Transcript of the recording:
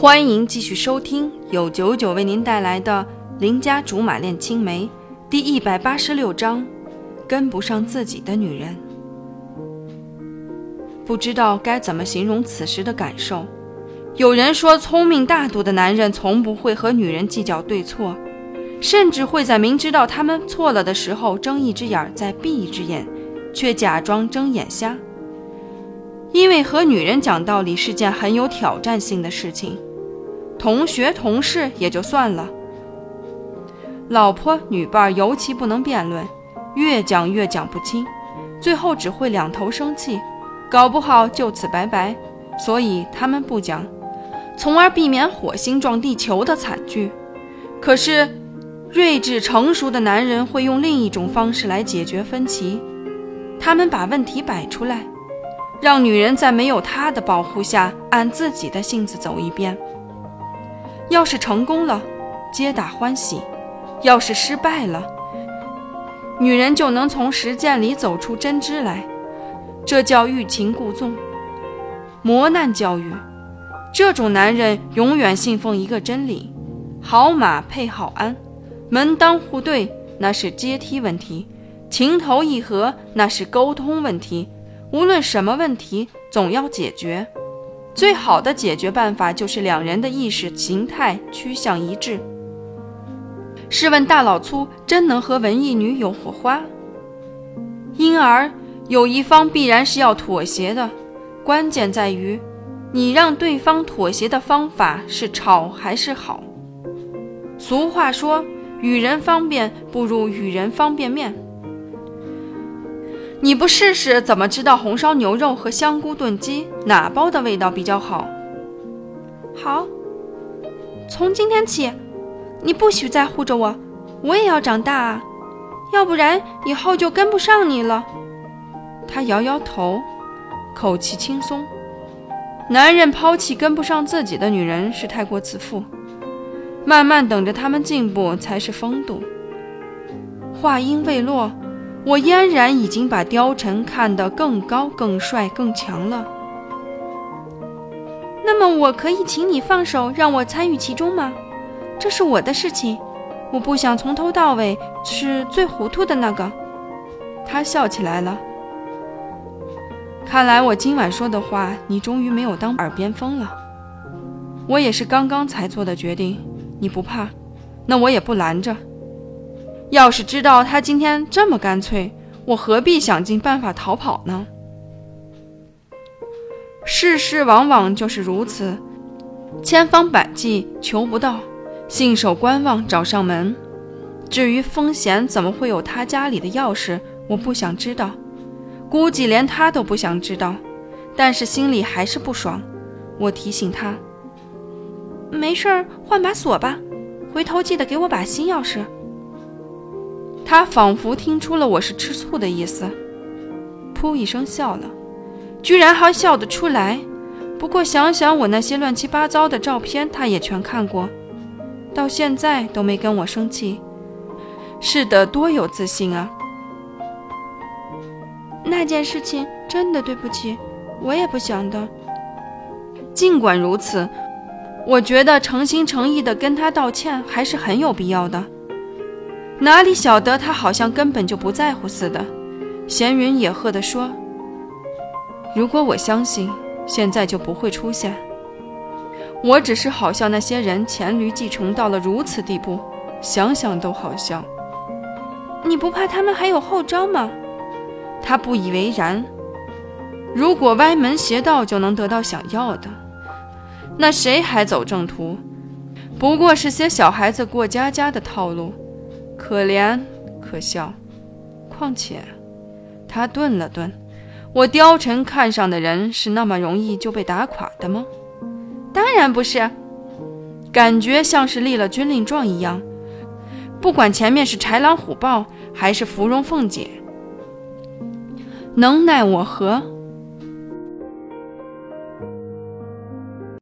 欢迎继续收听由九九为您带来的《邻家竹马恋青梅》第一百八十六章：跟不上自己的女人。不知道该怎么形容此时的感受。有人说，聪明大度的男人从不会和女人计较对错，甚至会在明知道他们错了的时候睁一只眼再闭一只眼，却假装睁眼瞎。因为和女人讲道理是件很有挑战性的事情。同学、同事也就算了，老婆、女伴尤其不能辩论，越讲越讲不清，最后只会两头生气，搞不好就此拜拜。所以他们不讲，从而避免火星撞地球的惨剧。可是，睿智成熟的男人会用另一种方式来解决分歧，他们把问题摆出来，让女人在没有他的保护下，按自己的性子走一遍。要是成功了，皆大欢喜；要是失败了，女人就能从实践里走出真知来。这叫欲擒故纵，磨难教育。这种男人永远信奉一个真理：好马配好鞍，门当户对那是阶梯问题，情投意合那是沟通问题。无论什么问题，总要解决。最好的解决办法就是两人的意识形态趋向一致。试问大老粗真能和文艺女有火花？因而有一方必然是要妥协的，关键在于你让对方妥协的方法是吵还是好。俗话说，与人方便不如与人方便面。你不试试怎么知道红烧牛肉和香菇炖鸡哪包的味道比较好？好，从今天起，你不许再护着我，我也要长大啊，要不然以后就跟不上你了。他摇摇头，口气轻松。男人抛弃跟不上自己的女人是太过自负，慢慢等着他们进步才是风度。话音未落。我嫣然已经把貂蝉看得更高、更帅、更强了。那么，我可以请你放手，让我参与其中吗？这是我的事情，我不想从头到尾是最糊涂的那个。他笑起来了。看来我今晚说的话，你终于没有当耳边风了。我也是刚刚才做的决定，你不怕，那我也不拦着。要是知道他今天这么干脆，我何必想尽办法逃跑呢？世事往往就是如此，千方百计求不到，信手观望找上门。至于风贤怎么会有他家里的钥匙，我不想知道，估计连他都不想知道。但是心里还是不爽。我提醒他：“没事儿，换把锁吧，回头记得给我把新钥匙。”他仿佛听出了我是吃醋的意思，噗一声笑了，居然还笑得出来。不过想想我那些乱七八糟的照片，他也全看过，到现在都没跟我生气，是的，多有自信啊！那件事情真的对不起，我也不想的。尽管如此，我觉得诚心诚意的跟他道歉还是很有必要的。哪里晓得他好像根本就不在乎似的，闲云野鹤地说：“如果我相信，现在就不会出现。我只是好像那些人黔驴技穷到了如此地步，想想都好笑。你不怕他们还有后招吗？”他不以为然。如果歪门邪道就能得到想要的，那谁还走正途？不过是些小孩子过家家的套路。可怜可笑，况且，他顿了顿。我貂蝉看上的人是那么容易就被打垮的吗？当然不是，感觉像是立了军令状一样。不管前面是豺狼虎豹还是芙蓉凤姐，能奈我何？